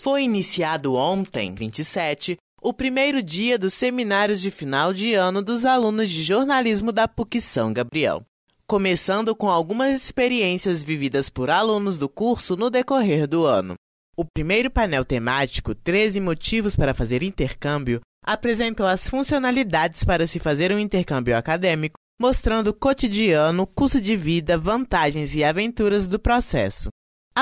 Foi iniciado ontem, 27, o primeiro dia dos seminários de final de ano dos alunos de jornalismo da PUC São Gabriel. Começando com algumas experiências vividas por alunos do curso no decorrer do ano. O primeiro painel temático, 13 motivos para fazer intercâmbio, apresentou as funcionalidades para se fazer um intercâmbio acadêmico, mostrando o cotidiano, custo de vida, vantagens e aventuras do processo.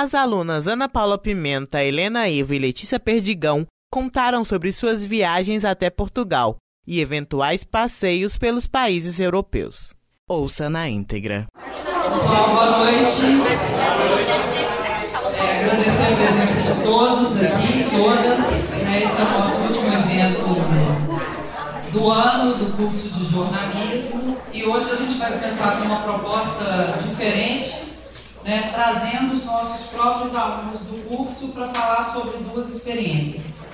As alunas Ana Paula Pimenta, Helena Ivo e Letícia Perdigão contaram sobre suas viagens até Portugal e eventuais passeios pelos países europeus. Ouça na íntegra. Pessoal, boa noite. É, agradecer a presença de todos aqui, todas. Né, esse é o nosso último evento do ano do curso de jornalismo. E hoje a gente vai pensar numa proposta diferente né, trazendo os nossos próprios alunos do curso para falar sobre duas experiências.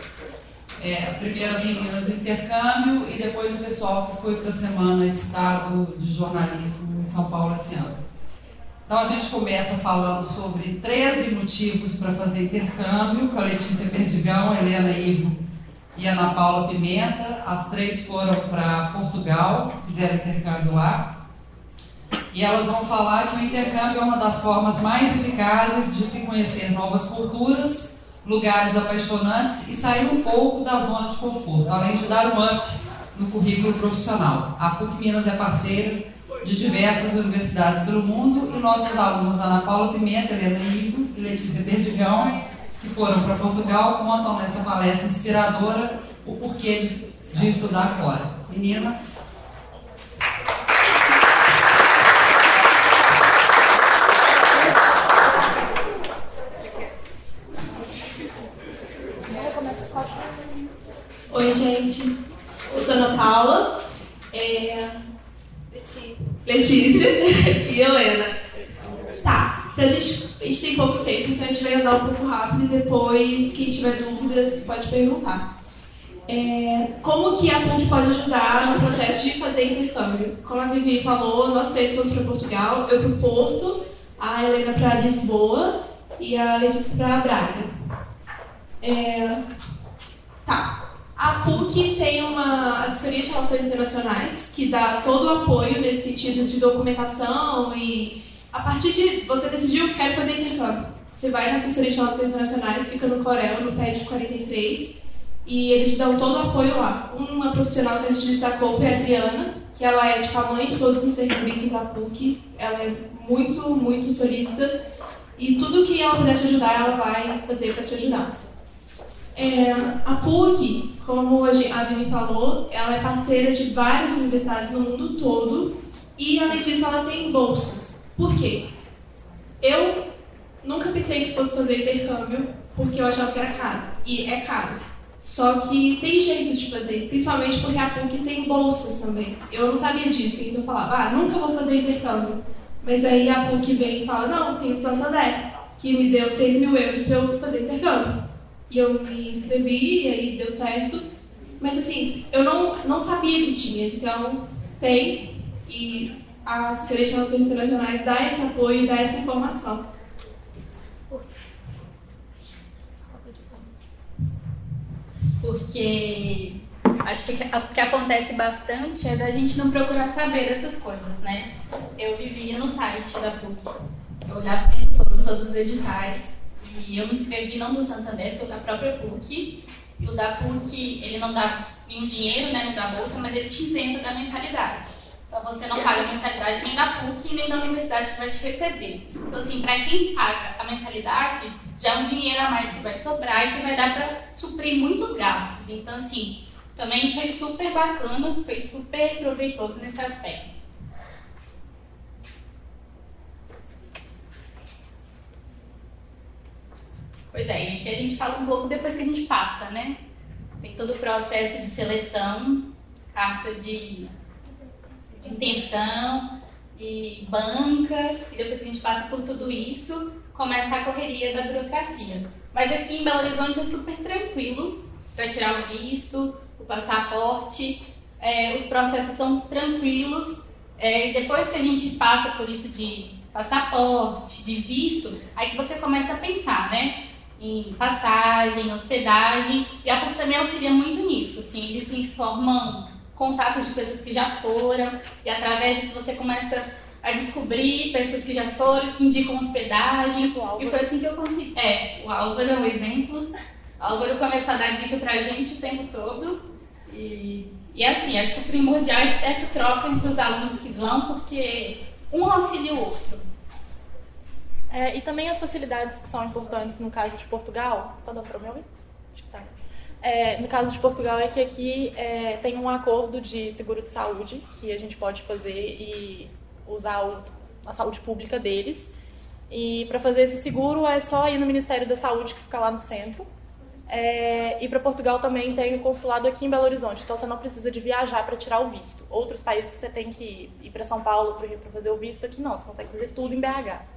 É, a primeira as meninas do intercâmbio e depois o pessoal que foi para a Semana Estado de Jornalismo em São Paulo esse ano. Então a gente começa falando sobre 13 motivos para fazer intercâmbio com a Letícia Perdigão, Helena Ivo e Ana Paula Pimenta. As três foram para Portugal, fizeram intercâmbio lá. E elas vão falar que o intercâmbio é uma das formas mais eficazes de se conhecer novas culturas, lugares apaixonantes e sair um pouco da zona de conforto, além de dar um up no currículo profissional. A PUC Minas é parceira de diversas universidades pelo mundo e nossas alunas Ana Paula Pimenta, Helena Ivo e Letícia Perdigão, que foram para Portugal, contam nessa palestra inspiradora o porquê de, de estudar fora. Meninas, Oi, gente. Eu sou Ana Paula, é... Letícia e Helena. Tá, pra gente, a gente tem pouco tempo, então a gente vai andar um pouco rápido e depois, quem tiver dúvidas, pode perguntar. É, como que a PUC pode ajudar no processo de fazer intercâmbio? Como a Vivi falou, nós três fomos para Portugal, eu para o Porto, a Helena para Lisboa e a Letícia para Braga. É, tá, a PUC tem uma assessoria de relações internacionais que dá todo o apoio nesse sentido de documentação e a partir de você decidiu quero fazer intercâmbio. Você vai na assessoria de relações internacionais, fica no Corel, no PED 43, e eles dão todo o apoio lá. Uma profissional que a gente destacou foi a Adriana, que ela é tipo a mãe de todos os intercambistas da PUC. Ela é muito, muito solista e tudo que ela puder te ajudar, ela vai fazer para te ajudar. É, a PUC, como a Vivi falou, ela é parceira de várias universidades no mundo todo e, além disso, ela tem bolsas. Por quê? Eu nunca pensei que fosse fazer intercâmbio porque eu achava que era caro. E é caro. Só que tem jeito de fazer, principalmente porque a PUC tem bolsas também. Eu não sabia disso, então eu falava, ah, nunca vou fazer intercâmbio. Mas aí a PUC vem e fala, não, tem o Santander, que me deu 3 mil euros para eu fazer intercâmbio. E eu me inscrevi, e aí deu certo. Mas assim, eu não, não sabia que tinha, então tem, e a assessoria de relações internacionais dá esse apoio, dá essa informação. Porque acho que o que acontece bastante é da gente não procurar saber essas coisas, né? Eu vivia no site da PUC, eu olhava todo, todos os editais, e eu me inscrevi não do Santander, foi da própria PUC. E o da PUC, ele não dá nenhum dinheiro, né, não dá bolsa, mas ele te isenta da mensalidade. Então você não paga a mensalidade nem da PUC nem da universidade que vai te receber. Então, assim, para quem paga a mensalidade, já é um dinheiro a mais que vai sobrar e que vai dar para suprir muitos gastos. Então, assim, também foi super bacana, foi super proveitoso nesse aspecto. Pois é, e aqui a gente fala um pouco depois que a gente passa, né? Tem todo o processo de seleção, carta de, de intenção e banca, e depois que a gente passa por tudo isso, começa a correria da burocracia. Mas aqui em Belo Horizonte é super tranquilo para tirar o visto, o passaporte, é, os processos são tranquilos. É, e depois que a gente passa por isso de passaporte, de visto, aí que você começa a pensar, né? Em passagem, hospedagem, e a PUC também auxilia muito nisso, assim, eles informam contatos de pessoas que já foram, e através disso você começa a descobrir pessoas que já foram, que indicam hospedagem, tipo e foi assim que eu consegui, é, o Álvaro é um exemplo, o Álvaro começou a dar dica pra gente o tempo todo, e, e assim, acho que o primordial é essa troca entre os alunos que vão, porque um auxilia o outro. É, e também as facilidades que são importantes no caso de Portugal. Tá dando para me ouvir? Acho que tá. É, no caso de Portugal é que aqui é, tem um acordo de seguro de saúde que a gente pode fazer e usar o, a saúde pública deles. E para fazer esse seguro é só ir no Ministério da Saúde que fica lá no centro. É, e para Portugal também tem o consulado aqui em Belo Horizonte, então você não precisa de viajar para tirar o visto. Outros países você tem que ir para São Paulo, para fazer o visto, aqui não, você consegue fazer tudo em BH.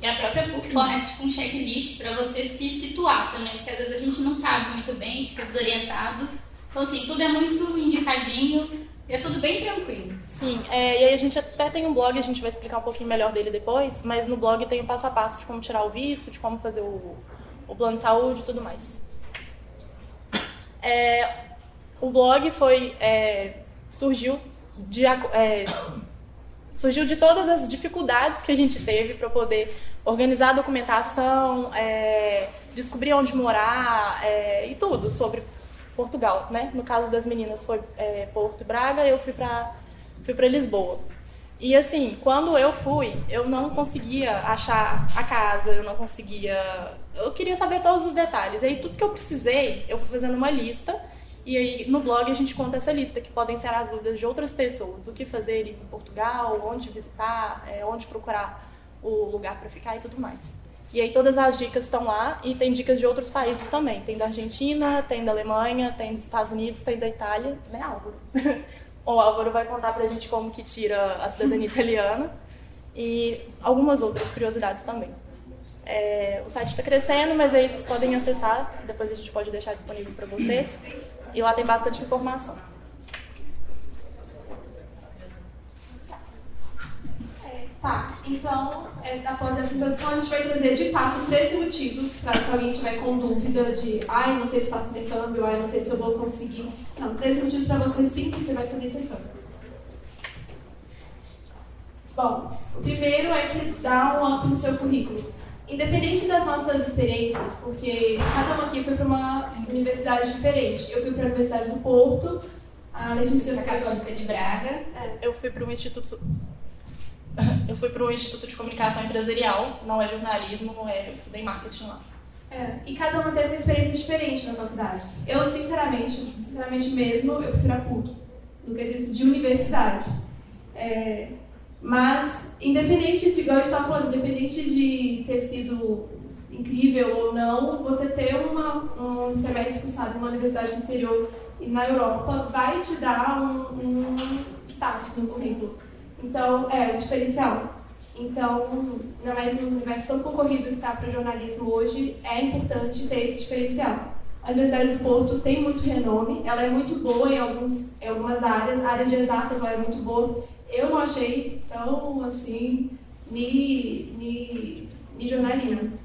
E a própria PUC fornece tipo, um checklist para você se situar também, porque às vezes a gente não sabe muito bem, fica desorientado. Então, assim, tudo é muito indicadinho e é tudo bem tranquilo. Sim, é, e aí a gente até tem um blog, a gente vai explicar um pouquinho melhor dele depois, mas no blog tem o passo a passo de como tirar o visto, de como fazer o, o plano de saúde e tudo mais. É, o blog foi é, surgiu de é, surgiu de todas as dificuldades que a gente teve para poder organizar a documentação, é, descobrir onde morar é, e tudo sobre Portugal, né? No caso das meninas foi é, Porto Braga, eu fui para fui para Lisboa. E assim, quando eu fui, eu não conseguia achar a casa, eu não conseguia. Eu queria saber todos os detalhes. E aí, tudo que eu precisei, eu fui fazendo uma lista e aí no blog a gente conta essa lista, que podem ser as dúvidas de outras pessoas, o que fazer em Portugal, onde visitar, é, onde procurar o lugar para ficar e tudo mais. E aí todas as dicas estão lá e tem dicas de outros países também. Tem da Argentina, tem da Alemanha, tem dos Estados Unidos, tem da Itália, né Álvaro? o Álvaro vai contar pra gente como que tira a cidadania italiana e algumas outras curiosidades também. É, o site está crescendo, mas aí vocês podem acessar, depois a gente pode deixar disponível para vocês. E lá tem bastante informação. Tá, então, é, após essa introdução, a gente vai trazer de fato três motivos para se alguém tiver com dúvida de ai, não sei se faço intercâmbio, ai, não sei se eu vou conseguir. Não, três motivos para você sim que você vai fazer intercâmbio. Bom, o primeiro é que dá um up no seu currículo independente das nossas experiências, porque cada um aqui foi para uma universidade diferente. Eu fui para a Universidade do Porto, a Legislatura Católica de Braga. É, eu fui para um instituto eu fui para o Instituto de Comunicação Empresarial, não é jornalismo, não é, eu estudei marketing lá. É, e cada uma teve uma experiência diferente na faculdade. Eu, sinceramente, sinceramente mesmo, eu prefiro a PUC, no quesito de universidade. É, mas, independente de, igual eu estava falando, independente de ter sido incrível ou não, você ter uma, um semestre cursado numa universidade do exterior e na Europa vai te dar um, um status no currículo. Então, é um diferencial. Então, ainda mais no universo tão concorrido que está para o jornalismo hoje, é importante ter esse diferencial. A Universidade do Porto tem muito renome, ela é muito boa em, alguns, em algumas áreas, a área de exatas ela é muito boa, eu não achei tão assim me, me, me jornalismo.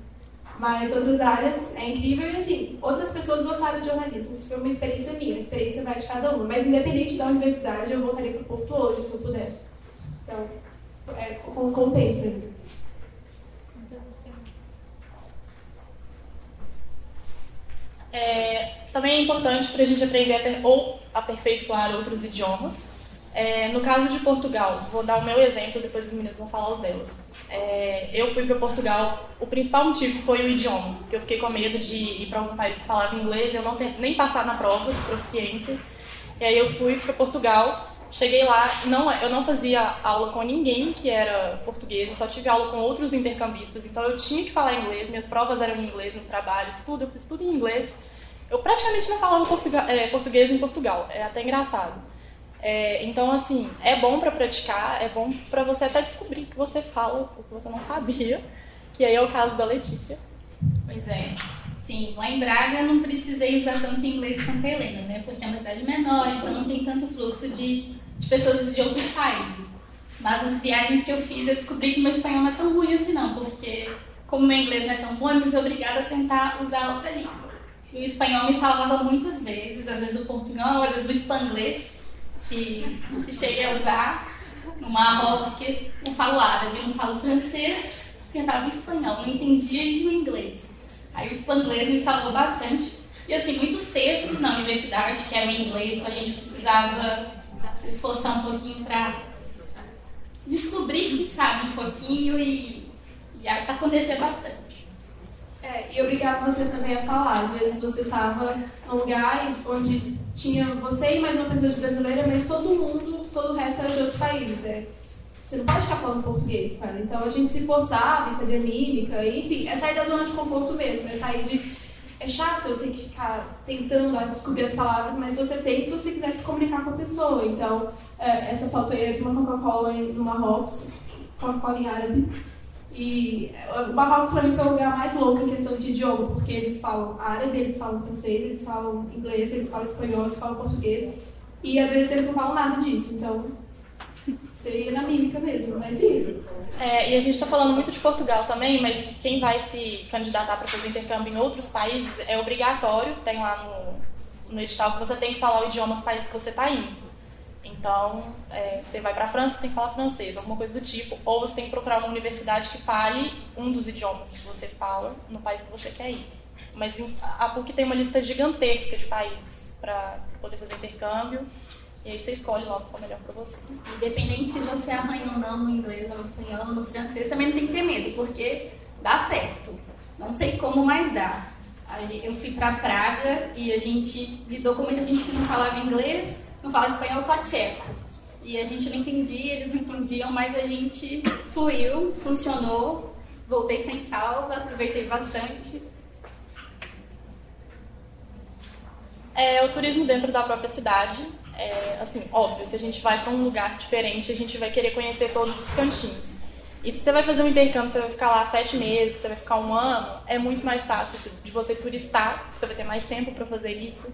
Mas outras áreas é incrível e assim, outras pessoas gostaram de jornalismo. Isso foi uma experiência minha, a experiência vai de cada uma. Mas independente da universidade, eu voltaria para o Porto hoje, se eu pudesse. Então, é, compensa. É, também é importante para a gente aprender ou aperfeiçoar outros idiomas. É, no caso de Portugal, vou dar o meu exemplo, depois as meninas vão falar os delas. É, eu fui para Portugal, o principal motivo foi o idioma, porque eu fiquei com medo de ir para algum país que falava inglês, eu não ter, nem passar na prova de proficiência. E aí eu fui para Portugal, cheguei lá, não, eu não fazia aula com ninguém que era português, eu só tive aula com outros intercambistas, então eu tinha que falar inglês, minhas provas eram em inglês, meus trabalhos, tudo, eu fiz tudo em inglês. Eu praticamente não falava é, português em Portugal, é até engraçado. É, então, assim, é bom para praticar, é bom para você até descobrir que você fala o que você não sabia, que aí é o caso da Letícia. Pois é. Sim, lá em Braga eu não precisei usar tanto inglês quanto a Helena, né? Porque é uma cidade menor, então não tem tanto fluxo de, de pessoas de outros países. Mas nas viagens que eu fiz, eu descobri que meu espanhol não é tão ruim assim não, porque como meu inglês não é tão bom, eu me vi obrigada a tentar usar outra língua. E o espanhol me salvava muitas vezes, às vezes o portunhol, às vezes o espanglês, que, que cheguei a usar no Marrocos, que não falo árabe, não falo francês, tentava espanhol, não entendia o inglês. Aí o espanglês me salvou bastante. E assim, muitos textos na universidade que eram em inglês, então a gente precisava se esforçar um pouquinho para descobrir que sabe um pouquinho e, e acontecer bastante. É, e obrigado você também a falar. Às vezes você estava num lugar onde tinha você e mais uma pessoa brasileira, mas todo mundo, todo o resto era de outros países. É. Você não pode ficar falando português, cara. Então a gente se forçava em fazer mímica, enfim, é sair da zona de conforto mesmo, é sair de. É chato eu ter que ficar tentando descobrir as palavras, mas você tem se você quiser se comunicar com a pessoa. Então, é, essa foto aí é de uma Coca-Cola no Marrocos, Coca-Cola em árabe. E o Marrocos para mim foi o lugar mais louco em questão de idioma, porque eles falam árabe, eles falam francês, eles falam inglês, eles falam espanhol, eles falam português. E às vezes eles não falam nada disso, então seria na mímica mesmo, mas e é, e a gente está falando muito de Portugal também, mas quem vai se candidatar para fazer intercâmbio em outros países é obrigatório, tem lá no, no edital que você tem que falar o idioma do país que você está indo. Então, é, você vai para a França, tem que falar francês, alguma coisa do tipo. Ou você tem que procurar uma universidade que fale um dos idiomas que você fala no país que você quer ir. Mas a PUC tem uma lista gigantesca de países para poder fazer intercâmbio. E aí você escolhe logo qual é melhor para você. Independente se você arranha ou não no inglês, ou no espanhol, no francês, também não tem que ter medo, porque dá certo. Não sei como, mas dá. Eu fui para Praga e a gente lidou com muita gente que não falava inglês não fala espanhol, só tcheco. E a gente não entendia, eles não entendiam, mas a gente fluiu, funcionou. Voltei sem salva, aproveitei bastante. É, o turismo dentro da própria cidade, é, assim, óbvio, se a gente vai para um lugar diferente, a gente vai querer conhecer todos os cantinhos. E se você vai fazer um intercâmbio, você vai ficar lá sete meses, você vai ficar um ano, é muito mais fácil de você turistar, você vai ter mais tempo para fazer isso.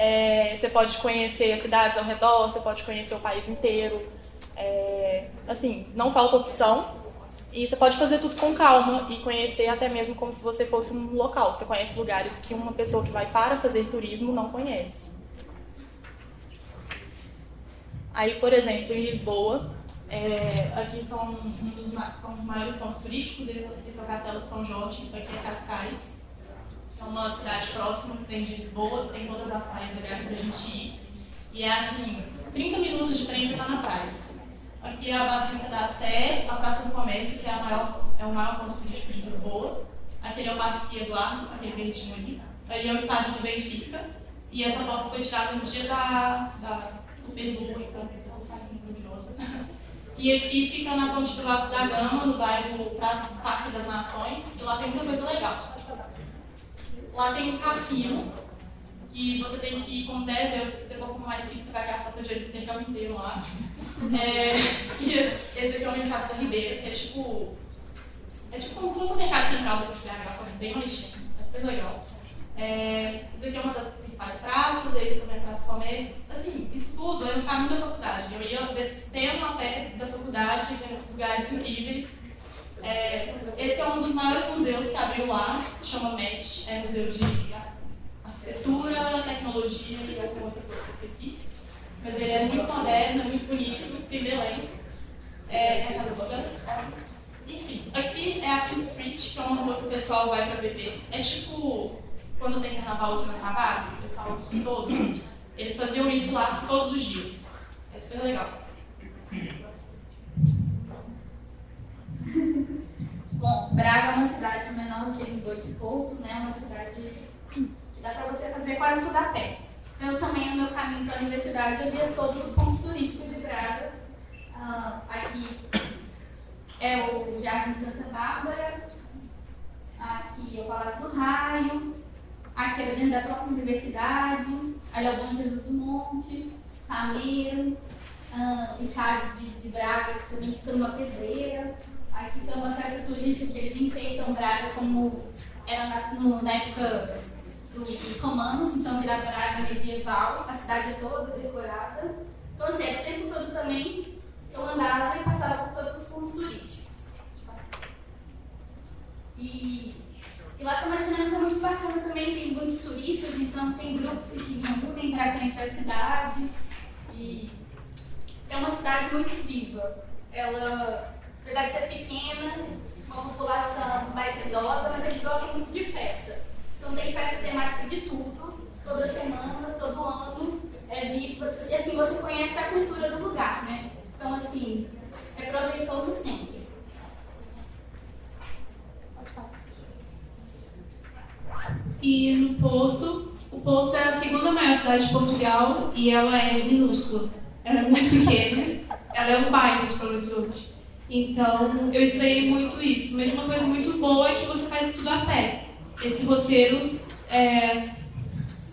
É, você pode conhecer as cidades ao redor, você pode conhecer o país inteiro. É, assim, não falta opção. E você pode fazer tudo com calma e conhecer até mesmo como se você fosse um local. Você conhece lugares que uma pessoa que vai para fazer turismo não conhece. Aí, por exemplo, em Lisboa, é, aqui são um dos, são os maiores pontos turísticos, esse é o Castelo de São Jorge, aqui é Cascais é uma cidade próxima que tem de Lisboa, tem todas as praias legais pra gente ir. E é assim, 30 minutos de trem para na praia. Aqui é a Basílica da Sé, a Praça do Comércio, que é, a maior, é o maior ponto turístico de Lisboa. Aquele é o Parque Eduardo, aquele verdinho ali. Ali é o estádio do Benfica. E essa foto foi tirada no dia da, da Super Bowl, então ficar assim orgulhosa. E aqui fica na Ponte do Vasco da Gama, no bairro Parque das Nações, e lá tem muita coisa legal. Lá tem um cassino, que você tem que ir com 10 euros, se você for com mais isso, você vai gastar seu dinheiro intercâmbio inteiro lá. É, esse aqui é o mercado da Ribeira, que é tipo. É tipo como se fosse um mercado central do BH, só que bem mais é super legal. É, esse aqui é uma das principais praças, aí também a Praça Comércio. Assim, isso tudo é no caminho da faculdade. Eu ia descendo a pé da faculdade, vendo esses lugares incríveis. É, é um dos maiores museus que abriu lá, chama MET, é Museu de Arquitetura, Tecnologia e alguma outra coisa específica. Mas ele é muito moderno, muito bonito, tem Belém. É, essa rua. Enfim, aqui é a King Street, que é uma rua que o pessoal vai para beber. É tipo quando tem carnaval de Savassi, o pessoal todo. Eles faziam isso lá todos os dias. É super legal. Bom, Braga é uma cidade menor do que Lisboa e Porto, né? Uma cidade que dá para você fazer quase tudo a pé. Então, eu também, no meu caminho para a universidade, eu via todos os pontos turísticos de Braga. Uh, aqui é o Jardim de Santa Bárbara, aqui é o Palácio do Raio, aqui é dentro da própria universidade, ali é o Bom Jesus do Monte, Sameiro, uh, estádio de, de Braga, que também fica numa pedreira. Aqui tem uma festa turística que eles enfeitam Braga como era na, no, na época dos romanos, então virar Braga medieval, a cidade é toda decorada. Então, assim, o tempo todo também eu andava e passava por todos os pontos turísticos. E, e lá tem uma dinâmica muito bacana também, tem muitos turistas, então tem grupos que se reúnem para conhecer a cidade. E é uma cidade muito viva. Ela, apesar de ser pequena, uma população mais idosa, mas eles gostam muito de festa. Então tem festa temática de tudo, toda semana, todo ano, é vivo. E assim você conhece a cultura do lugar, né? Então assim, é proveitoso sempre. E no Porto, o Porto é a segunda maior cidade de Portugal e ela é minúscula. Ela é muito pequena, ela é um bairro de Belo Horizonte. Então, eu estranhei muito isso. Mas uma coisa muito boa é que você faz tudo a pé. Esse roteiro é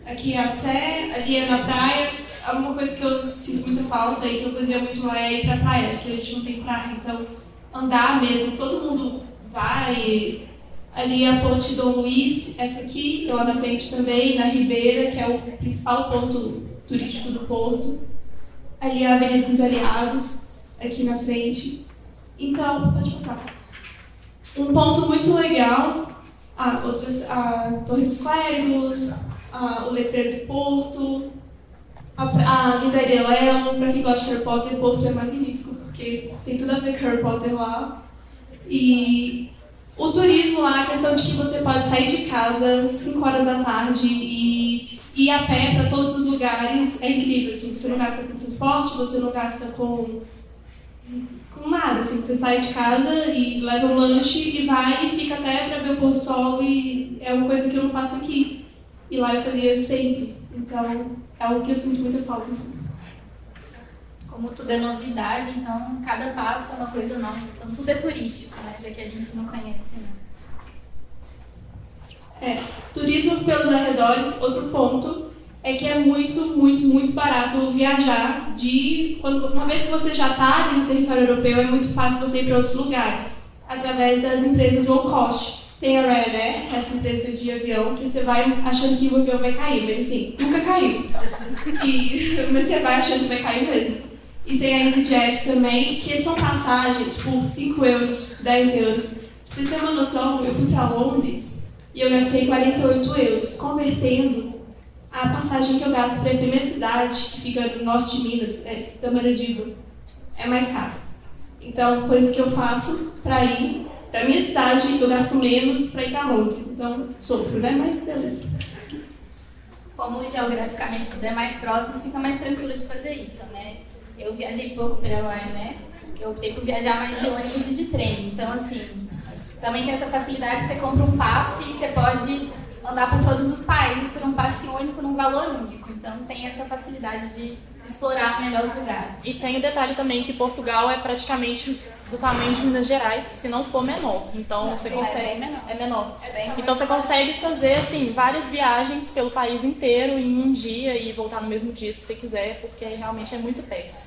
aqui é a Sé, ali é na praia. Alguma coisa que eu sinto muita falta e que eu fazia muito lá é ir pra praia, porque a gente não tem praia. Então, andar mesmo, todo mundo vai. Ali é a ponte Dom Luiz, essa aqui, lá na frente também, na Ribeira, que é o principal ponto turístico do Porto. Ali é a Avenida dos Aliados, aqui na frente. Então, pode passar. Um ponto muito legal, ah, outras, a Torre dos Clérigos, ah, o Letreiro do Porto, a, a Livraria Leão, para quem gosta de Harry Potter, Porto é magnífico, porque tem tudo a ver com Harry Potter lá. E o turismo lá, a questão de que você pode sair de casa 5 horas da tarde e ir a pé para todos os lugares é incrível. Assim, você não gasta com transporte, você não gasta com com nada, assim, você sai de casa e leva um lanche e vai e fica até para ver o pôr do sol e é uma coisa que eu não faço aqui. E lá eu fazia sempre. Então, é algo que eu sinto muita falta, assim. Como tudo é novidade, então cada passo é uma coisa nova. Então tudo é turístico, né? Já que a gente não conhece, né? É, turismo pelos arredores, outro ponto é que é muito, muito, muito barato viajar de quando uma vez que você já está no território europeu é muito fácil você ir para outros lugares através das empresas low cost. Tem a Ryanair, essa empresa de avião, que você vai achando que o avião vai cair, mas assim, nunca caiu. E, mas você vai achando que vai cair mesmo. E tem a EasyJet também, que são passagens por 5 euros, 10 euros. Pra você ter uma noção, eu fui para Londres e eu gastei 48 euros. Convertendo, a passagem que eu gasto para ir para minha cidade, que fica no norte de Minas, é Tamaradiba, é mais caro. Então, coisa que eu faço para ir para minha cidade, eu gasto menos para ir para Londres. Então, sofro, né? Mas beleza. Como geograficamente tudo é mais próximo, fica mais tranquilo de fazer isso, né? Eu viajei pouco pela né? Eu optei por viajar mais de ônibus e de trem. Então, assim, também tem essa facilidade, você compra um passe e você pode andar por todos os países por um passe único num valor único. Então tem essa facilidade de, de explorar melhor os lugares. E tem o detalhe também que Portugal é praticamente do tamanho de Minas Gerais, se não for menor. Então não, você é consegue. É menor. É menor. É bem então você consegue fazer assim várias viagens pelo país inteiro em um dia e voltar no mesmo dia se você quiser, porque realmente é muito perto.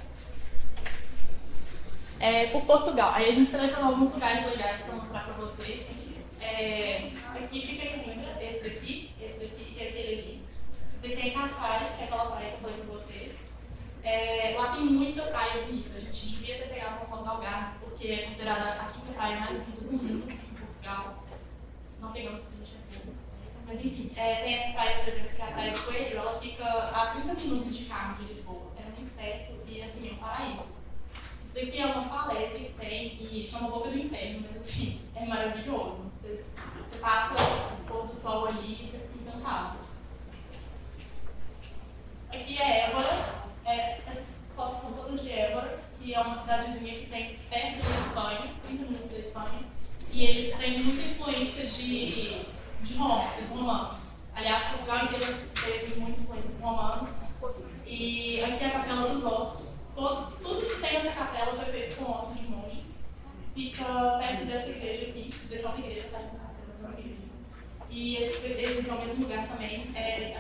É, por Portugal. Aí a gente selecionou alguns lugares legais para mostrar para vocês. É, aqui fica em cima, esse daqui, esse daqui, é aquele ali. Esse aqui é em Cascais, que é aquela praia que eu falei com vocês. É, lá tem muita praia bonita. A gente devia ter pegado uma foto do Algarve, porque é considerada a quinta praia mais bonita do mundo em Portugal. Não pegamos a gente Mas enfim, é, tem essa praia, por exemplo, que é a Praia do Coelho, ela fica a 30 minutos de carro de Lisboa. É muito perto e assim, é um paraíso. Isso aqui é uma falésia que tem e chama Boca do Inferno, mas assim, é maravilhoso. Você, passa o pôr do sol ali e fica encantado. Aqui é Évora, é, as fotos são todas de Évora, que é uma cidadezinha que tem perto da Espanha, 30 minutos da Espanha, e eles têm muita influência de, de Roma, dos romanos. Aliás, Portugal inteiro teve muita influência de romanos. E aqui é a Capela dos Ossos. Todo, tudo que tem nessa capela foi feito com ossos de monges. Fica perto dessa igreja deixa uma igreja, tá igreja. E esse, esse ao mesmo lugar também é.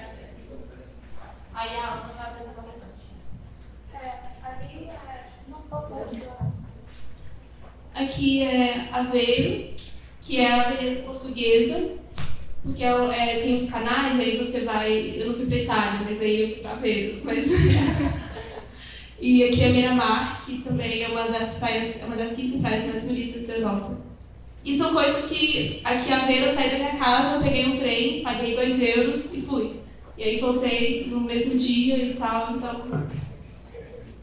Aí a Alma vai apresentar bastante. É, ali é. Não Aqui é Aveiro, que é a beleza portuguesa, porque é, é, tem os canais, aí você vai. Eu não fui para Itália, mas aí eu fui para Aveiro. Mas... E aqui é Miramar, que também é uma das praias, é uma das 15 praias mais bonitas da Europa. E são coisas que aqui a Vera eu saí da minha casa, peguei um trem, paguei 2 euros e fui. E aí voltei no mesmo dia e tal, então.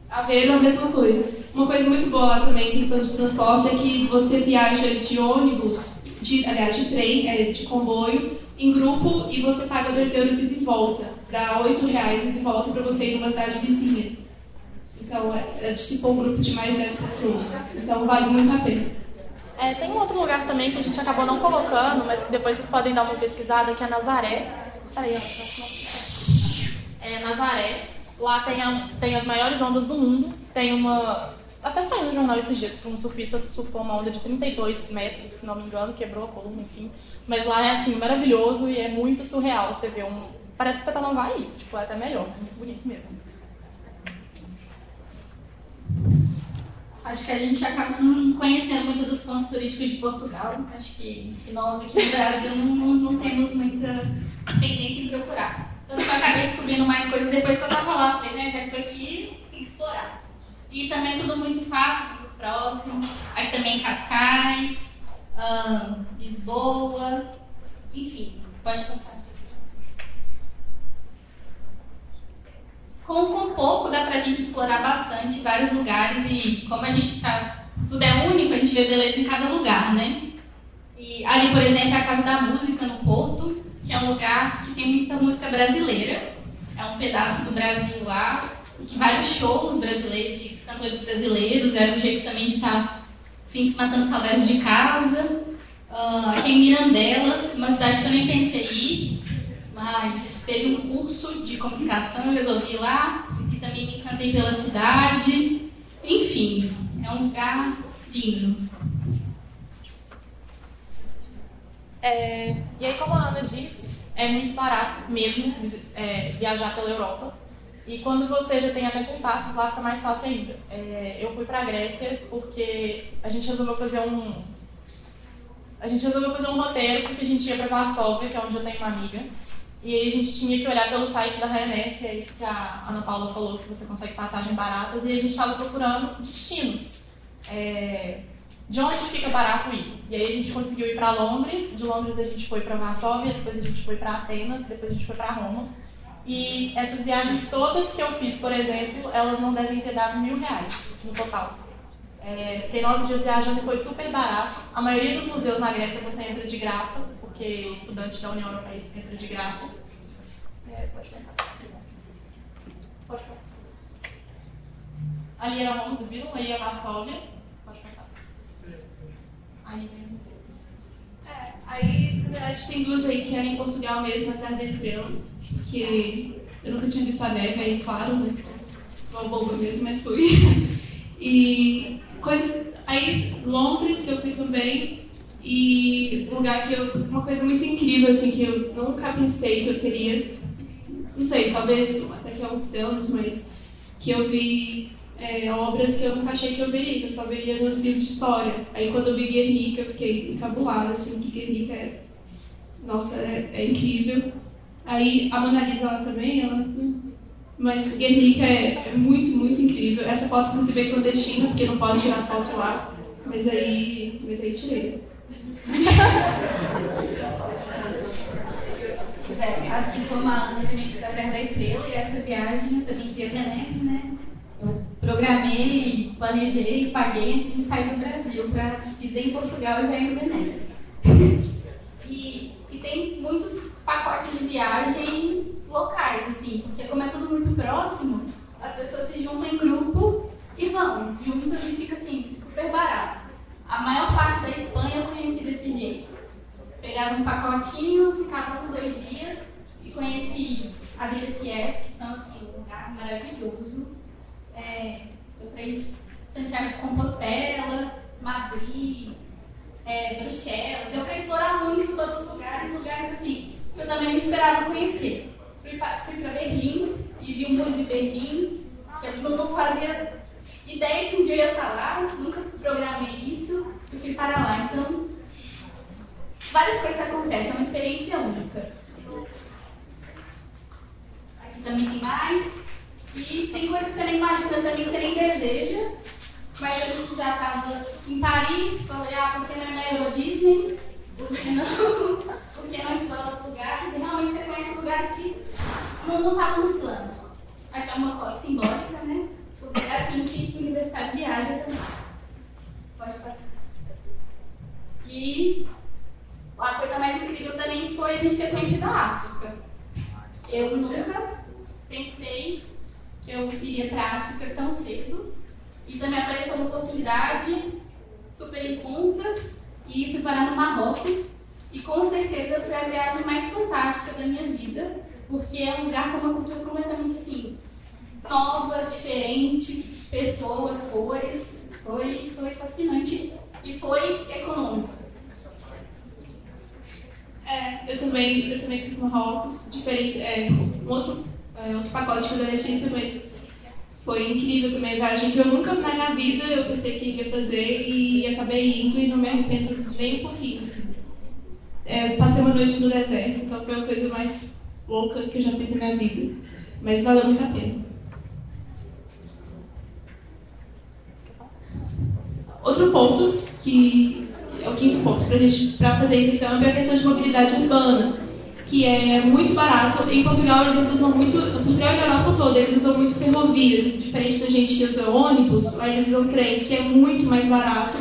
A Vera é a mesma coisa. Uma coisa muito boa lá também, questão de transporte, é que você viaja de ônibus, de, aliás, de trem, é, de comboio, em grupo e você paga 2 euros e de volta. Dá 8 reais e de volta para você ir numa cidade vizinha. Então, é, é tipo um grupo de mais de 10 pessoas. Então, vale muito a pena. É, tem um outro lugar também que a gente acabou não colocando, mas que depois vocês podem dar uma pesquisada, que é Nazaré. Peraí, ó. É Nazaré. Lá tem, a, tem as maiores ondas do mundo. Tem uma. Até saiu no jornal esses dias que um surfista surfou uma onda de 32 metros, se não me engano, quebrou a coluna, enfim. Mas lá é assim, maravilhoso e é muito surreal. Você vê um. Parece que você tá no Havaí, tipo, é até melhor, muito bonito mesmo. Acho que a gente acaba não conhecendo muito dos pontos turísticos de Portugal. Acho que, que nós aqui no Brasil não, não, temos muita tendência em procurar. Eu só acabei descobrindo mais coisas depois que eu tava lá. Falei, né, já que aqui, tem que explorar. E também tudo muito fácil, muito próximo. Aqui também Cascais, Lisboa, enfim, pode passar. Com, pouco dá pra gente explorar bastante vários lugares e como a gente tá. Tudo é único, a gente vê beleza em cada lugar, né? E ali, por exemplo, é a Casa da Música no Porto, que é um lugar que tem muita música brasileira. É um pedaço do Brasil lá, que vários shows brasileiros, de cantores brasileiros, era um jeito também de estar tá, assim, matando saudades de casa. Uh, aqui em Mirandelas, uma cidade que nem pensei ir, mas teve um curso de comunicação, resolvi ir lá, e também me encantei pela cidade. Enfim, é um lugar lindo. É, e aí, como a Ana disse, é muito barato mesmo é, viajar pela Europa. E quando você já tem até contatos lá, fica mais fácil ainda. É, eu fui para a Grécia porque a gente resolveu fazer um. A gente resolveu fazer um roteiro porque a gente ia para Varsóvia, que é onde eu tenho uma amiga. E aí a gente tinha que olhar pelo site da Ryanair, que é isso que a Ana Paula falou, que você consegue passagem baratas, e a gente estava procurando destinos. É, de onde fica barato ir. E aí a gente conseguiu ir para Londres, de Londres a gente foi para Varsóvia, depois a gente foi para Atenas, depois a gente foi para Roma. E essas viagens todas que eu fiz, por exemplo, elas não devem ter dado mil reais no total. É, fiquei nove dias viajando e foi super barato. A maioria dos museus na Grécia você entra de graça, porque estudante da União Europeia entra de graça. É, pode passar. Pode passar. Ali era Roma, vocês viram? Aí é Varsóvia. Pode passar. Aí vem. É, aí, na verdade, tem duas aí, que é em Portugal mesmo, na Serra da Estrela, que eu nunca tinha visto a neve, aí, claro, né? Foi um bobo mesmo, mas fui. e coisa, aí, Londres, que eu fui também, e um lugar que eu. Uma coisa muito incrível, assim, que eu nunca pensei que eu teria. Não sei, talvez daqui a uns anos, mas que eu vi é, obras que eu nunca achei que eu veria, que eu só veria nos livros de história. Aí quando eu vi Guernica, eu fiquei encabulada, assim, que Guernica é. Nossa, é, é incrível. Aí a Mona Lisa ela também, ela. Mas Guernica é, é, muito, muito incrível. Essa foto, inclusive, é clandestina, porque não pode tirar foto lá. Mas aí, mas aí tirei. É, assim como a Ana também fez a Terra da Estrela e essa viagem eu também queria neve, né? Eu programei, planejei, paguei antes de sair do Brasil para dizer em Portugal e já ir ver neve. E, e tem muitos pacotes de viagem locais, assim, porque como é tudo muito próximo, as pessoas se juntam em grupo e vão, juntas e fica assim, super barato. A maior parte da Espanha eu conheci desse jeito. Pegava um pacotinho, ficava por dois dias e conheci as Ilhas Fies, que são assim, um lugar maravilhoso. É, eu fui Santiago de Compostela, Madrid, é, Bruxelas. Deu para explorar muito todos os lugares, lugares assim, que eu também não esperava conhecer. Fui para Berlim e vi um muro de Berlim, que eu não fazia ideia que um dia eu ia estar lá, nunca programei para lá. Então, várias coisas acontecem, é uma experiência única. Aqui também tem mais. E tem coisas que você nem imagina também, que você nem deseja. mas a gente já estava em Paris, falei, ah, por que não é na Euro Disney? Por que não, por que não explorar outros lugares? Realmente você conhece lugares que não estavam nos planos. Aqui é uma foto simbólica, né? Porque é assim que o universitário viaja também. Pode passar. E a coisa mais incrível também foi a gente ter conhecido a África. Eu nunca pensei que eu iria para a África tão cedo. E também apareceu uma oportunidade super em conta e fui parar no Marrocos. E com certeza foi a viagem mais fantástica da minha vida, porque é um lugar com uma cultura completamente assim, nova, diferente, pessoas, cores. Foi, foi fascinante e foi econômico. É, eu também, eu também fiz Marrocos, diferente, é, um outro, é, outro pacote que da Letícia, mas foi incrível também viagem que eu nunca na vida eu pensei que iria fazer e acabei indo e não me arrependo nem um pouquinho. Assim. É, passei uma noite no deserto, então foi a coisa mais louca que eu já fiz na minha vida. Mas valeu muito a pena. Outro ponto que é o quinto ponto para fazer intercâmbio é a questão de mobilidade urbana que é muito barato. Em Portugal eles usam muito, Portugal e na Europa toda, eles usam muito ferrovias, diferente da gente que usa ônibus, lá eles usam trem, que é muito mais barato.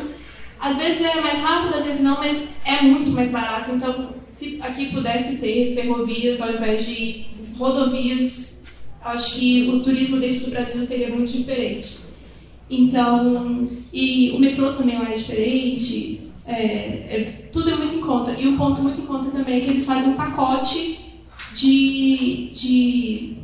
Às vezes é mais rápido, às vezes não, mas é muito mais barato. Então, se aqui pudesse ter ferrovias ao invés de rodovias, acho que o turismo dentro do Brasil seria muito diferente. Então, e o metrô também lá é diferente, é, é, tudo é muito em conta. E um ponto muito em conta também é que eles fazem um pacote de, de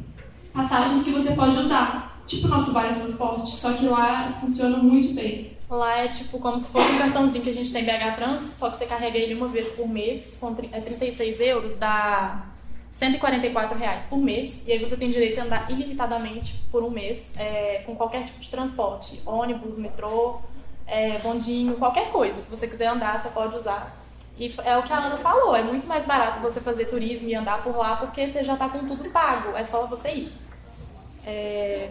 passagens que você pode usar. Tipo o nosso vale transporte, só que lá funciona muito bem. Lá é tipo como se fosse um cartãozinho que a gente tem BH Trans, só que você carrega ele uma vez por mês, com é 36 euros, dá 144 reais por mês, e aí você tem direito a andar ilimitadamente por um mês é, com qualquer tipo de transporte, ônibus, metrô, é, bondinho, qualquer coisa que você quiser andar, você pode usar. E é o que a Ana falou, é muito mais barato você fazer turismo e andar por lá porque você já está com tudo pago, é só você ir. É...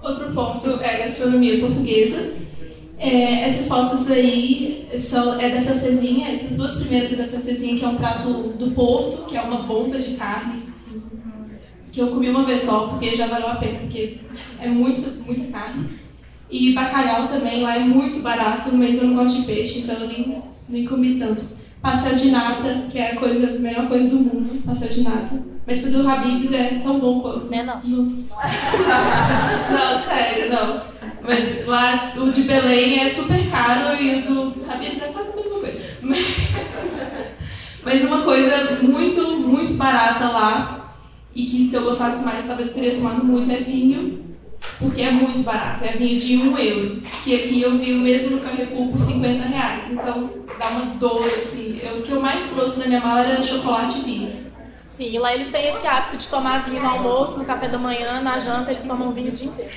Outro ponto é a gastronomia portuguesa. É, essas fotos aí são, é da francesinha, essas duas primeiras é da francesinha, que é um prato do Porto, que é uma bomba de carne que eu comi uma vez só, porque já valeu a pena, porque é muito, muita carne. E bacalhau também, lá é muito barato, mas eu não gosto de peixe, então eu nem, nem comi tanto. Pastel de nata, que é a, coisa, a melhor coisa do mundo, pastel de nata. Mas o do Habib's é tão bom quanto. Não é não. No... não, sério, não. Mas lá o de Belém é super caro e o do Habib's é quase a mesma coisa. Mas, mas uma coisa muito, muito barata lá e que se eu gostasse mais, talvez eu teria tomado muito, é vinho, porque é muito barato, é vinho de 1 euro, que aqui eu vi o mesmo no Carrefour por 50 reais, então dá uma dor, assim, eu, o que eu mais trouxe na minha mala era chocolate e vinho. Sim, e lá eles têm esse hábito de tomar vinho no almoço, no café da manhã, na janta, eles tomam vinho o dia inteiro.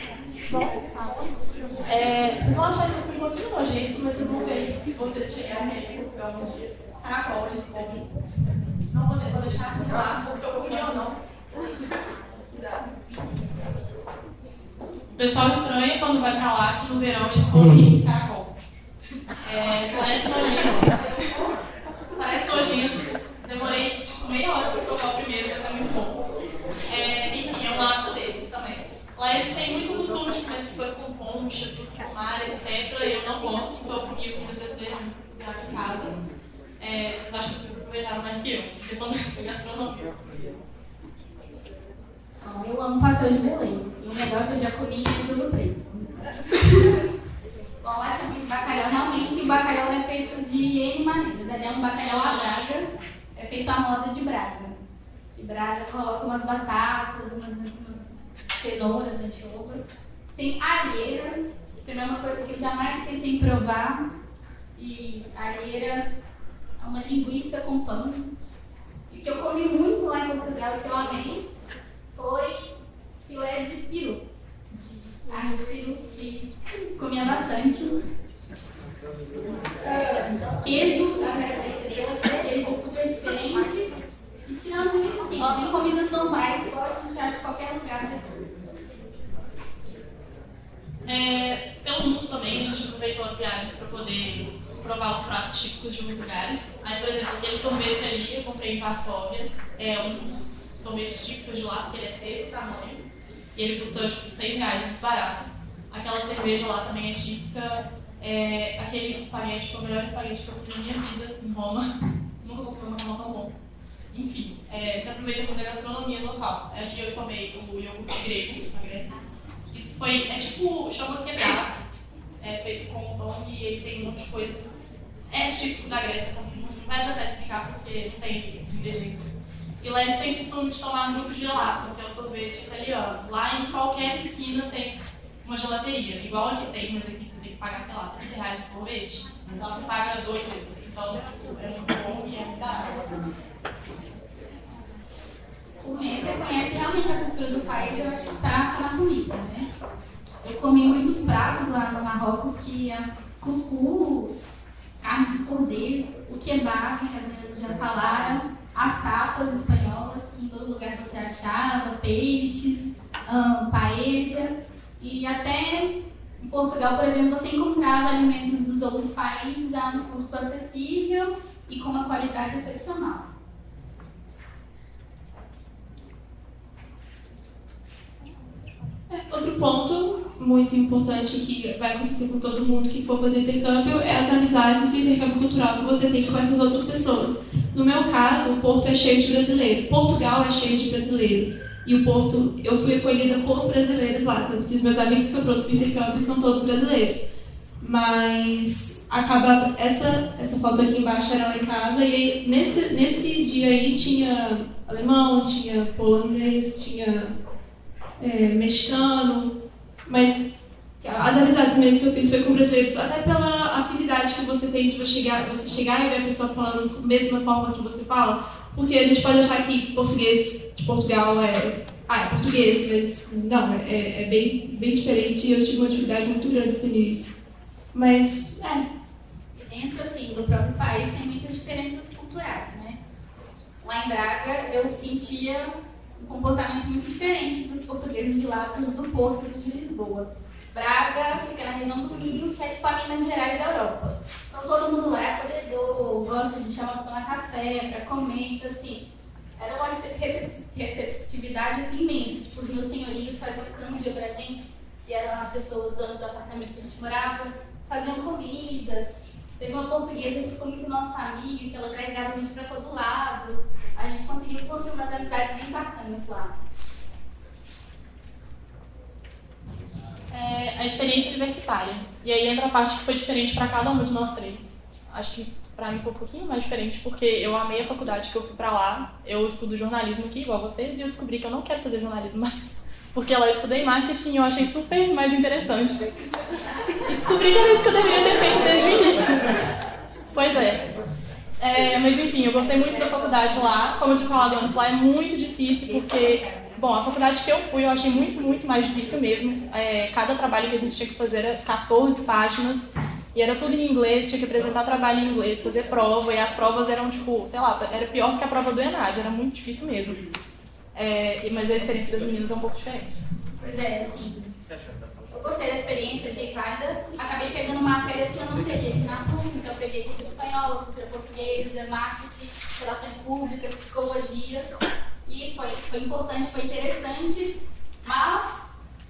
Nossa, é, vocês vão achar isso um pouquinho nojento, mas vocês vão ver se vocês chegarem aí pro Portugal um dia. Caracol, eles comem. Não vou, vou deixar lá, se eu comi ou não. O pessoal estranha quando vai pra lá que no verão eles comem caracol. É, parece nojento. Parece nojento. Demorei tipo, meia hora pra provar o primeiro, mas é muito bom. É, enfim, é um hábito deles também. Lá eles têm muito costume de comer coisas com poncha, com mar, etc. Eu não gosto, então eu comi comida brasileira em casa. É, acho que vocês aproveitaram mais que eu, questão da gastronomia. Então, eu amo pastel de Belém. E o melhor que eu já comi é tudo. Bom, lá de bacalhau. Realmente, o bacalhau é feito de N maneiras. Ele é um bacalhau à Braga. É feito à moda de Braga. De Braga coloca umas batatas, umas, umas cenouras, anchoas. Tem alheira, que não é uma coisa que eu jamais pensei em provar. E alheira é uma linguiça com pão. E que eu comi muito lá em Portugal que eu amei foi filé de peru. Ah, peru que comia bastante. Queijo, a estrela, queijo super diferente. E tirando isso, sim, tem comidas normais, a gente acha em qualquer lugar. É, pelo mundo também, a gente aproveitou as viagens para poder provar os pratos típicos de muitos lugares. Aí, por exemplo, aquele tomate ali, eu comprei em Varsóvia, é um dos tomates típicos de lá, porque ele é desse tamanho. E ele custou, tipo, 100 reais, muito barato. Aquela cerveja lá também é típica. É, aquele espaguete foi o melhor espaguete que eu comi na minha vida em Roma. Nunca comi uma Roma tão bom. Enfim, é, se aproveita muito da gastronomia local. Ali eu tomei o iogurte grego, na Grécia. Isso foi, é tipo, chama quebrado. É feito com pão e eles têm um monte de coisa. É típico da Grécia, não vai até explicar porque não tem ingredientes. E lá eles têm costume de tomar muito gelato, que é o sorvete italiano. Lá em qualquer esquina tem uma gelateria, igual aqui tem, mas aqui você tem que pagar, sei lá, 30 reais por sorvete. Então você paga 2 euros. Então é muito bom e é barato. O mês você conhece realmente a cultura do país, eu acho que tá na comida, né? Eu comi muitos pratos lá no Marrocos que é cuscuz, carne de cordeiro, o kebab, que as meninas já falaram, as tapas espanholas, que em todo lugar você achava, peixes, um, paella, e até em Portugal, por exemplo, você encontrava alimentos dos outros países a um custo acessível e com uma qualidade excepcional. É, outro ponto muito importante que vai acontecer com todo mundo que for fazer intercâmbio é as amizades e o intercâmbio cultural que você tem com essas outras pessoas. No meu caso, o Porto é cheio de brasileiro, Portugal é cheio de brasileiro. E o Porto, eu fui acolhida por brasileiros lá, tanto que os meus amigos que eu trouxe para o intercâmbio são todos brasileiros. Mas acaba essa essa foto aqui embaixo era lá em casa e nesse nesse dia aí tinha alemão, tinha polonês, tinha é, mexicano, mas as amizades mesmo que eu fiz foi com brasileiros, até pela afinidade que você tem de você chegar, você chegar e ver a pessoa falando da mesma forma que você fala, porque a gente pode achar que português de Portugal é, ah, é português, mas não, é, é bem, bem diferente e eu tive uma dificuldade muito grande nesse início. Mas, é. Dentro, assim, do próprio país tem muitas diferenças culturais, né? Lá em Braga eu sentia um comportamento muito diferente dos portugueses de lá do Porto e de Lisboa. Braga fica na região do Minho, que é tipo a Minas Gerais da Europa. Então todo mundo lá é acolhedor, gosta de chamar para tomar café, para comer, então assim, era uma receptividade assim imensa. Tipo, os meus senhorios faziam canja pra gente, que eram as pessoas donas do apartamento que a gente morava, faziam comidas. Teve uma portuguesa que ficou muito nossa amiga, que ela carregava a gente para todo lado. A gente conseguiu construir umas amizades bem bacanas lá. É, a experiência universitária. E aí entra a parte que foi diferente para cada um de nós três. Acho que para mim foi um pouquinho mais diferente, porque eu amei a faculdade que eu fui para lá. Eu estudo jornalismo aqui, igual vocês, e eu descobri que eu não quero fazer jornalismo mais. Porque lá eu estudei marketing e eu achei super mais interessante. E descobri que era isso que eu deveria ter feito desde o início. Pois é. é. Mas enfim, eu gostei muito da faculdade lá. Como eu tinha falado antes, lá é muito difícil porque Bom, a faculdade que eu fui eu achei muito, muito mais difícil mesmo. É, cada trabalho que a gente tinha que fazer era 14 páginas. E era tudo em inglês, tinha que apresentar trabalho em inglês, fazer prova, e as provas eram, tipo, sei lá, era pior que a prova do ENAD, era muito difícil mesmo. É, mas a experiência das meninas é um pouco diferente. Pois é, assim, eu gostei da experiência, achei válida. Acabei pegando matérias que eu não teria na PUC, então eu peguei cultura espanhola, cultura portuguesa, marketing, relações públicas, psicologia. E foi, foi importante, foi interessante, mas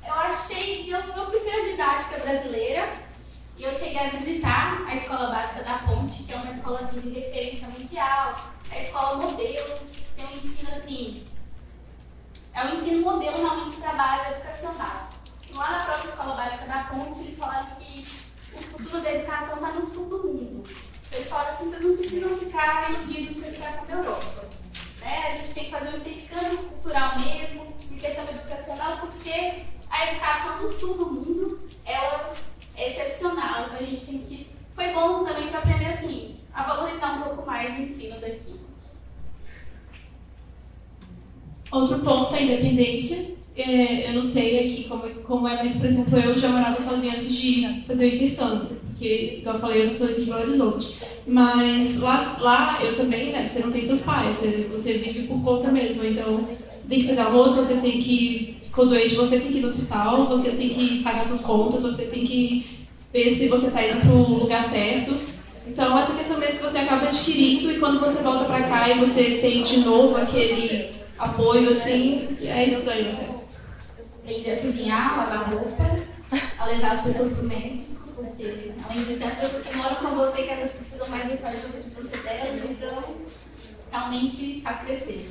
eu achei que eu, eu prefiro a didática brasileira. E eu cheguei a visitar a Escola Básica da Ponte, que é uma escola assim, de referência mundial, a escola modelo, tem um ensino assim. É um ensino modelo realmente para a base educacional. Lá na própria Escola Básica da Ponte, eles falaram que o futuro da educação está no sul do mundo. Eles falaram assim: vocês não precisam ficar iludidos com a educação da Europa. Né? A gente tem que fazer um intercâmbio cultural mesmo, intercâmbio educacional, porque a educação do sul do mundo ela é excepcional. Então a gente tem que. Foi bom também para aprender assim, a valorizar um pouco mais o ensino daqui. Outro ponto é a independência. É, eu não sei aqui como, como é, mas, por exemplo, eu já morava sozinha antes de fazer o intercâmbio, porque, como eu falei, eu não sou aqui de Belo Horizonte. Mas lá, lá eu também, né, você não tem seus pais, você, você vive por conta mesmo, então tem que fazer almoço, você tem que, ficou doente, você tem que ir no hospital, você tem que pagar suas contas, você tem que ver se você está indo para o lugar certo. Então, essa questão mesmo que você acaba adquirindo e quando você volta para cá e você tem de novo aquele apoio, assim, é estranho até. Aprendi a cozinhar, lavar roupa, a levar as pessoas para o médico, porque além disso, tem as pessoas que moram com você que elas precisam mais de ajuda do que você delas, então realmente faz crescer.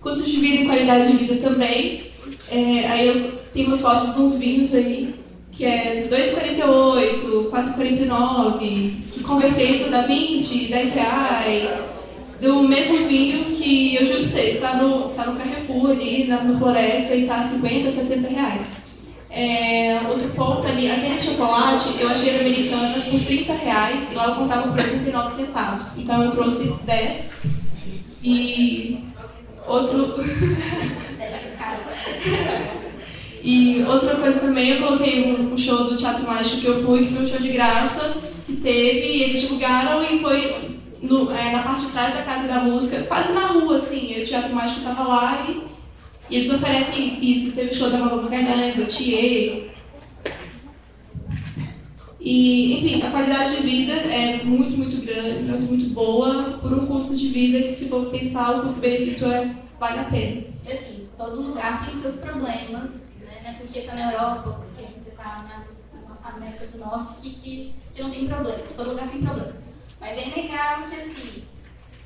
Custo de vida e qualidade de vida também. É, aí eu tenho umas fotos de uns vinhos aí, que é 2,48, 4,49, que convertendo dá 20, 10 reais. Do mesmo vinho que eu juro pra vocês, tá no, tá no Carrefour ali, na, no Floresta, e tá 50, 60 reais. É, outro ponto ali, aquele chocolate eu achei na Americanas por 30 reais e lá eu comprava por 89 centavos. Então eu trouxe 10. E outro. e outra coisa também, eu coloquei um, um, show do Teatro Mágico que eu fui, que foi um show de graça, que teve, e eles divulgaram e foi no, é, na parte de trás da Casa da Música, quase na rua, assim, e o Teatro Mágico estava lá e, e, eles oferecem isso. Teve show da Malu Magalhães, da Thier. E, enfim, a qualidade de vida é muito, muito grande, muito, muito boa, por um custo de vida que, se for pensar, o custo-benefício é, vale a pena. E assim, todo lugar tem seus problemas, né? Não é porque está na Europa, porque você está na, América do Norte que, que, que não tem problemas. Todo lugar tem problemas. Mas é inegável que assim,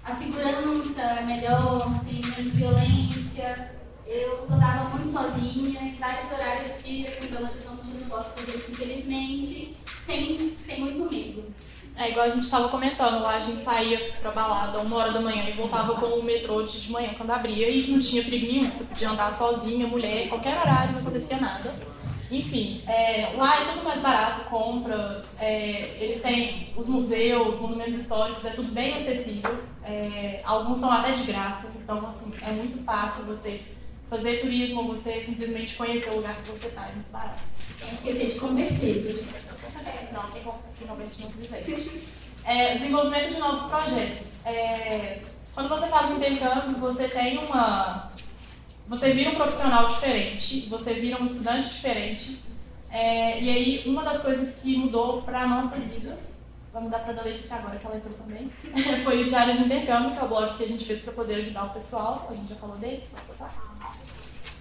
a segurança é melhor, tem menos violência. Eu andava muito sozinha, em vários horários que pela gestão de não posso fazer isso, infelizmente, sem, sem muito medo. É igual a gente estava comentando, lá a gente saía pra balada uma hora da manhã e voltava com o metrô de manhã quando abria e não tinha perigo nenhum. Você podia andar sozinha, mulher, qualquer horário, não acontecia nada. Enfim, é, lá é tudo mais barato, compras, é, eles têm os museus, monumentos históricos, é tudo bem acessível. É, alguns são até de graça, então assim, é muito fácil você fazer turismo, você simplesmente conhecer o lugar que você está, é muito barato. Sem esquecer de converter. É, não, quem, não precisa. É, desenvolvimento de novos projetos. É, quando você faz um intercâmbio, você tem uma você vira um profissional diferente, você vira um estudante diferente. É, e aí, uma das coisas que mudou para nossas vidas, vamos dar para a Letícia agora, que ela entrou também, foi o Diário de Intercâmbio, que é o blog que a gente fez para poder ajudar o pessoal. A gente já falou dele, pode passar.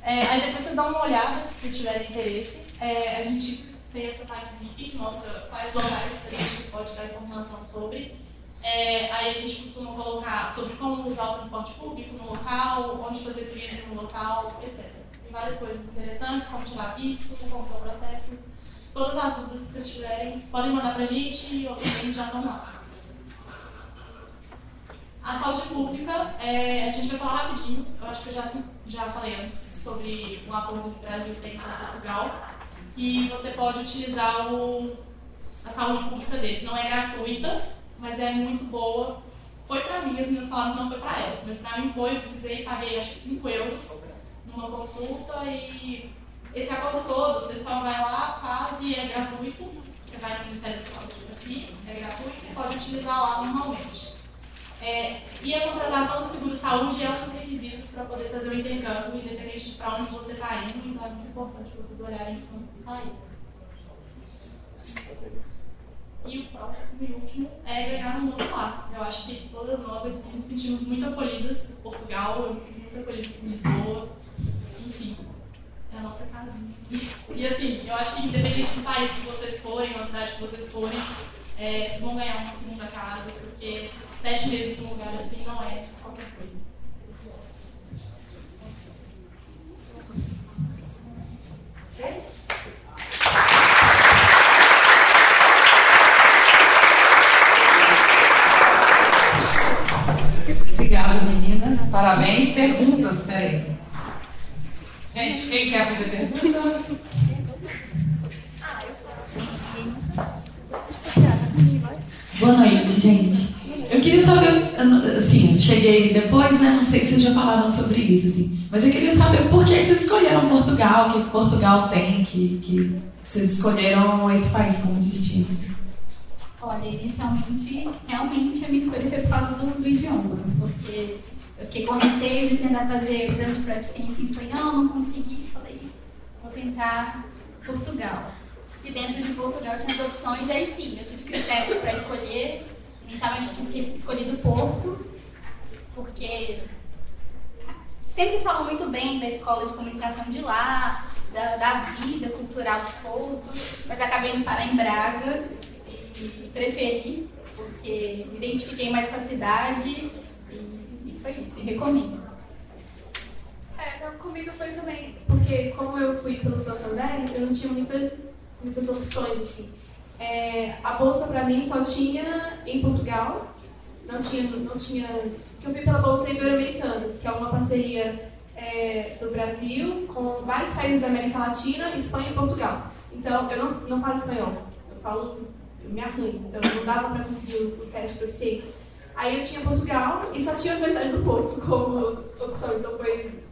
É, aí depois vocês dão uma olhada, se tiverem interesse. É, a gente tem essa página aqui que mostra quais locais a gente pode dar informação sobre. É, aí a gente costuma colocar sobre como usar o transporte público no local, onde fazer turismo no local, etc. Tem várias coisas interessantes, como tirar visto, como é o processo. Todas as dúvidas que vocês tiverem, podem mandar para a gente e obviamente já lá. A saúde pública, é, a gente vai falar rapidinho, eu acho que eu já, já falei antes sobre um acordo que o Brasil tem com Portugal, que você pode utilizar o, a saúde pública deles. Não é gratuita, mas é muito boa. Foi para mim, as meninas falaram que não foi para elas, mas para mim foi, eu precisei, paguei acho que 5 euros numa consulta e esse acordo todo, você só vai lá, faz e é gratuito. Você vai no Ministério da Saúde aqui, é gratuito e pode utilizar lá normalmente. É, e a contratação do seguro-saúde é um dos requisitos para poder fazer o intercâmbio, independente de para onde você está indo, então é muito importante vocês olharem onde você está indo. E o próximo e último é ganhar um novo lar. Eu acho que todas nós aqui nos sentimos muito acolhidas por Portugal, eu me sinto muito acolhida por Lisboa, enfim, é a nossa casinha. E, e, assim, eu acho que independente do país que vocês forem, da cidade que vocês forem, é, vocês vão ganhar uma segunda casa, porque sete meses num lugar assim não é qualquer coisa. É isso? Parabéns. Perguntas, peraí. Gente, quem quer fazer pergunta? Boa noite, gente. Eu queria saber, assim, cheguei depois, né? Não sei se vocês já falaram sobre isso, assim, mas eu queria saber por que vocês escolheram Portugal, o que Portugal tem, que, que vocês escolheram esse país como destino. Olha, inicialmente, realmente a minha escolha foi por causa do, do idioma, porque eu fiquei com receio de tentar fazer exame de proficiência em espanhol, não consegui, falei, vou tentar Portugal. E dentro de Portugal tinha as opções, e aí sim, eu tive critério para escolher. Inicialmente eu tinha escolhido Porto, porque sempre falou muito bem da escola de comunicação de lá, da, da vida cultural de Porto, mas acabei indo parar em Braga e, preferi, porque me identifiquei mais com a cidade foi isso, e recomendo. É, então comigo foi também, porque como eu fui pelo Santander, eu não tinha muita, muitas opções, assim. É, a bolsa para mim só tinha em Portugal, não tinha, não tinha, que eu fui pela bolsa Ibero-Americanas, que é uma parceria é, do Brasil com vários países da América Latina, Espanha e Portugal. Então, eu não, não falo espanhol, eu falo, eu me arranho, então não dava para conseguir o, o teste de proficiência. Aí eu tinha Portugal e só tinha Universidade do Porto como opção, então foi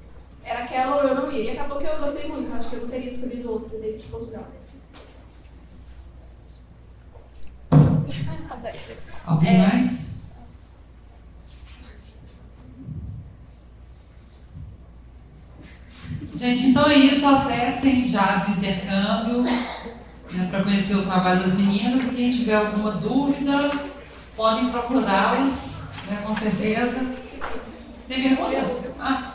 era aquela ou eu não ia. E acabou que eu gostei muito, acho que eu não teria escolhido outra dentro de Portugal. Alguém é... mais? Gente, então é isso. Acessem já do intercâmbio né, para conhecer o trabalho das meninas. Quem tiver alguma dúvida, podem procurá-las, né, com certeza. Tem pergunta? Ah.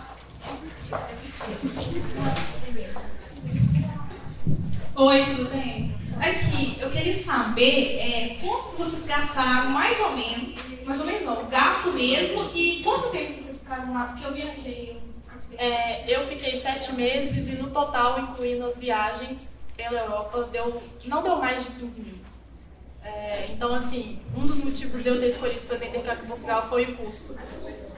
Oi, tudo bem? Aqui, eu queria saber é, quanto vocês gastaram, mais ou menos, mais ou menos não, gasto mesmo, e quanto tempo vocês ficaram lá? Porque eu viajei. É, eu fiquei sete meses e no total, incluindo as viagens pela Europa, deu, não deu mais de 15 mil. É, então, assim, um dos motivos de eu ter escolhido fazer intercâmbio em Portugal foi o custo.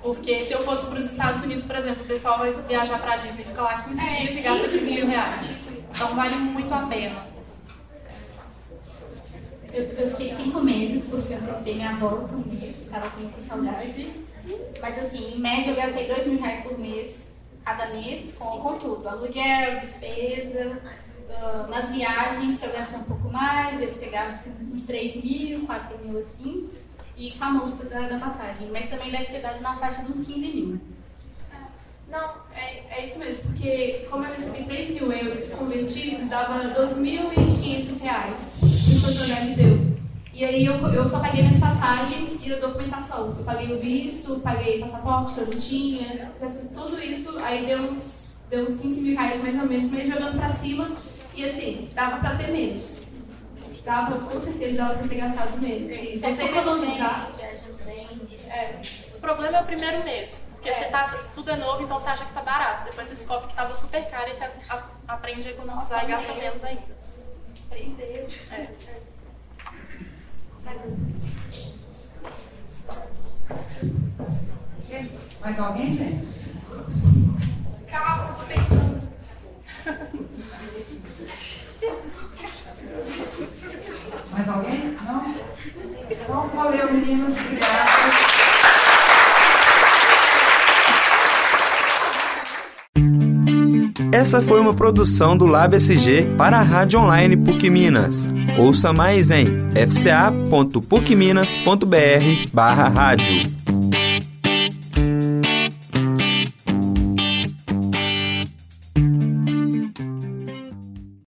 Porque se eu fosse para os Estados Unidos, por exemplo, o pessoal vai viajar para a Disney, fica lá 15 é, dias e gasta 15 mil reais. Então vale muito a pena. Eu, eu fiquei cinco meses porque eu recebi minha avó por mês, estava com muita saudade. Mas assim, em média eu gastei 2 mil reais por mês, cada mês, com, com tudo. Aluguel, despesa, uh, nas viagens eu gastei um pouco mais, devo ter gasto uns 3 mil, 4 mil assim e com a multa da, da passagem. Mas também deve ter dado na faixa de uns 15 mil. Não, é, é isso mesmo, porque como eu recebi 3 mil euros convertido, dava 2.500 reais que o Santander me deu. E aí eu, eu só paguei minhas passagens e a documentação. Eu paguei o visto, paguei passaporte que eu não tinha, tudo isso, aí deu uns, deu uns 15 mil reais mais ou menos, mas jogando pra cima, e assim, dava pra ter menos dava, com certeza dava para ter gastado menos. E se você economizar. É, o problema é o primeiro mês. Porque é. você tá, tudo é novo, então você acha que tá barato. Depois você descobre que estava super caro e você a, aprende a economizar Nossa, e gasta meu. menos ainda. Aprendeu. É. Mais alguém, gente? Calma, tô tentando. Mais alguém? Não? Então, valeu, meninas. Obrigada. Essa foi uma produção do Lab SG para a Rádio Online PUC Minas. Ouça mais em fca.pucminas.br barra rádio.